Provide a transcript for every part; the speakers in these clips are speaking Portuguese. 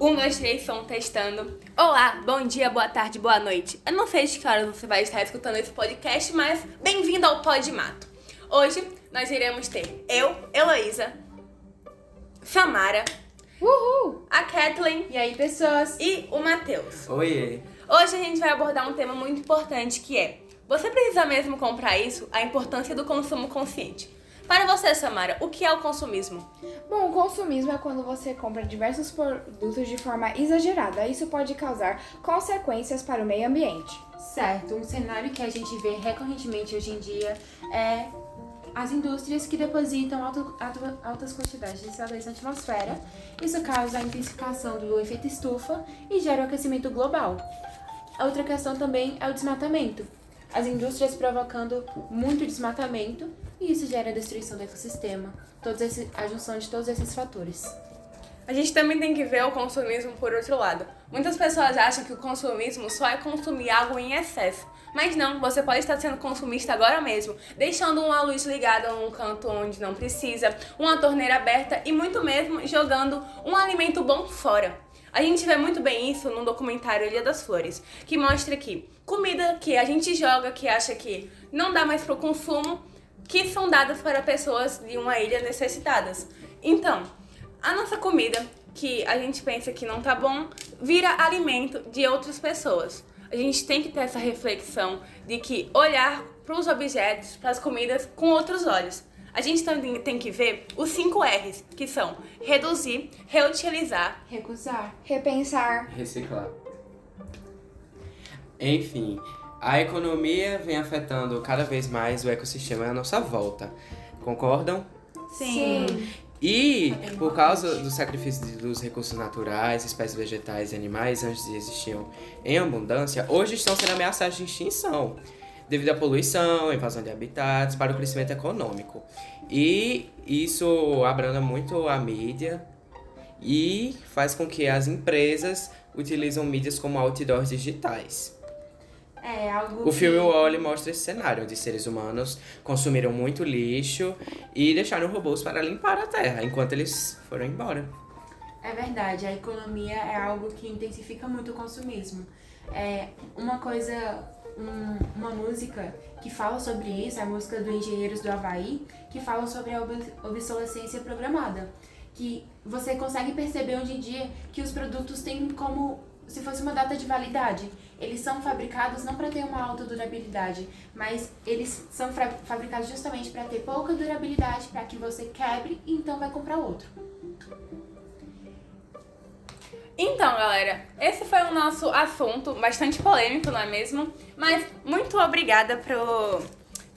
Um, dois, três, som testando. Olá, bom dia, boa tarde, boa noite. Eu não sei de que horas você vai estar escutando esse podcast, mas bem-vindo ao Pod Mato. Hoje nós iremos ter eu, Heloísa, Samara, Uhul! a Kathleen E aí, pessoas? e o Matheus. Oiê! Hoje a gente vai abordar um tema muito importante que é: você precisa mesmo comprar isso? A importância do consumo consciente. Para você, Samara, o que é o consumismo? Bom, o consumismo é quando você compra diversos produtos de forma exagerada. Isso pode causar consequências para o meio ambiente. Certo, um cenário que a gente vê recorrentemente hoje em dia é as indústrias que depositam alto- alto- altas quantidades de CO2 na atmosfera. Isso causa a intensificação do efeito estufa e gera o aquecimento global. Outra questão também é o desmatamento. As indústrias provocando muito desmatamento e isso gera a destruição do ecossistema. Todos esse, a junção de todos esses fatores. A gente também tem que ver o consumismo por outro lado. Muitas pessoas acham que o consumismo só é consumir algo em excesso. Mas não, você pode estar sendo consumista agora mesmo, deixando uma luz ligada num canto onde não precisa, uma torneira aberta e muito mesmo jogando um alimento bom fora. A gente vê muito bem isso no documentário Ilha das Flores, que mostra que comida que a gente joga, que acha que não dá mais pro consumo, que são dadas para pessoas de uma ilha necessitadas. Então, a nossa comida, que a gente pensa que não tá bom, vira alimento de outras pessoas. A gente tem que ter essa reflexão de que olhar para os objetos, para as comidas com outros olhos. A gente também tem que ver os 5 R's, que são reduzir, reutilizar, Recusar. Repensar. Reciclar. Enfim, a economia vem afetando cada vez mais o ecossistema à nossa volta. Concordam? E por causa do sacrifício dos recursos naturais, espécies vegetais e animais antes existiam em abundância, hoje estão sendo ameaçados de extinção devido à poluição, invasão de habitats, para o crescimento econômico. E isso abranda muito a mídia e faz com que as empresas utilizam mídias como outdoors digitais. É algo O que- filme Wall-E mostra esse cenário onde seres humanos consumiram muito lixo e deixaram robôs para limpar a terra enquanto eles foram embora. É verdade, a economia é algo que intensifica muito o consumismo. É uma coisa, um- uma música que fala sobre isso, a música do Engenheiros do Havaí, que fala sobre a ob- obsolescência programada. Que você consegue perceber hoje em dia que os produtos têm como se fosse uma data de validade. Eles são fabricados não para ter uma alta durabilidade, mas eles são fabricados justamente para ter pouca durabilidade, para que você quebre e então vai comprar outro. Então, galera, esse foi o nosso assunto, bastante polêmico, não é mesmo? Mas muito obrigada por,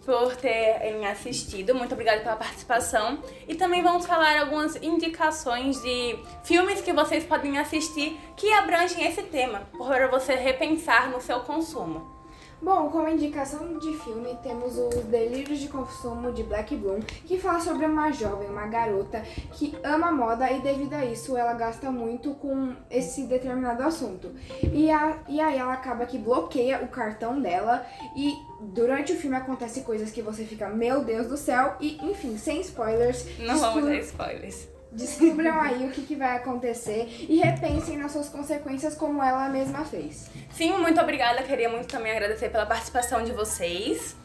por terem assistido, muito obrigada pela participação. E também vamos falar algumas indicações de filmes que vocês podem assistir que abrangem esse tema, para você repensar no seu consumo. Bom, como indicação de filme, temos os Delírios de Consumo de Black Bloom, que fala sobre uma jovem, uma garota, que ama moda e devido a isso ela gasta muito com esse determinado assunto. E, a, e aí ela acaba que bloqueia o cartão dela e durante o filme acontece coisas que você fica, meu Deus do céu, e enfim, sem spoilers. Não vamos dar spoilers. Descubram aí o que, que vai acontecer e repensem nas suas consequências como ela mesma fez. Sim, muito obrigada. Queria muito também agradecer pela participação de vocês.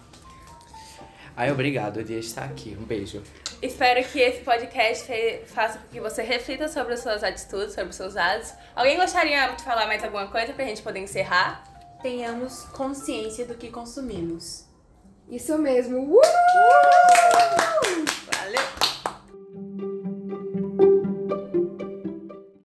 Ai, obrigado, dia estar aqui. Um beijo. Espero que esse podcast faça com que você reflita sobre as suas atitudes, sobre os seus atos. Alguém gostaria de falar mais alguma coisa pra gente poder encerrar? Tenhamos consciência do que consumimos. Isso mesmo. Uhul!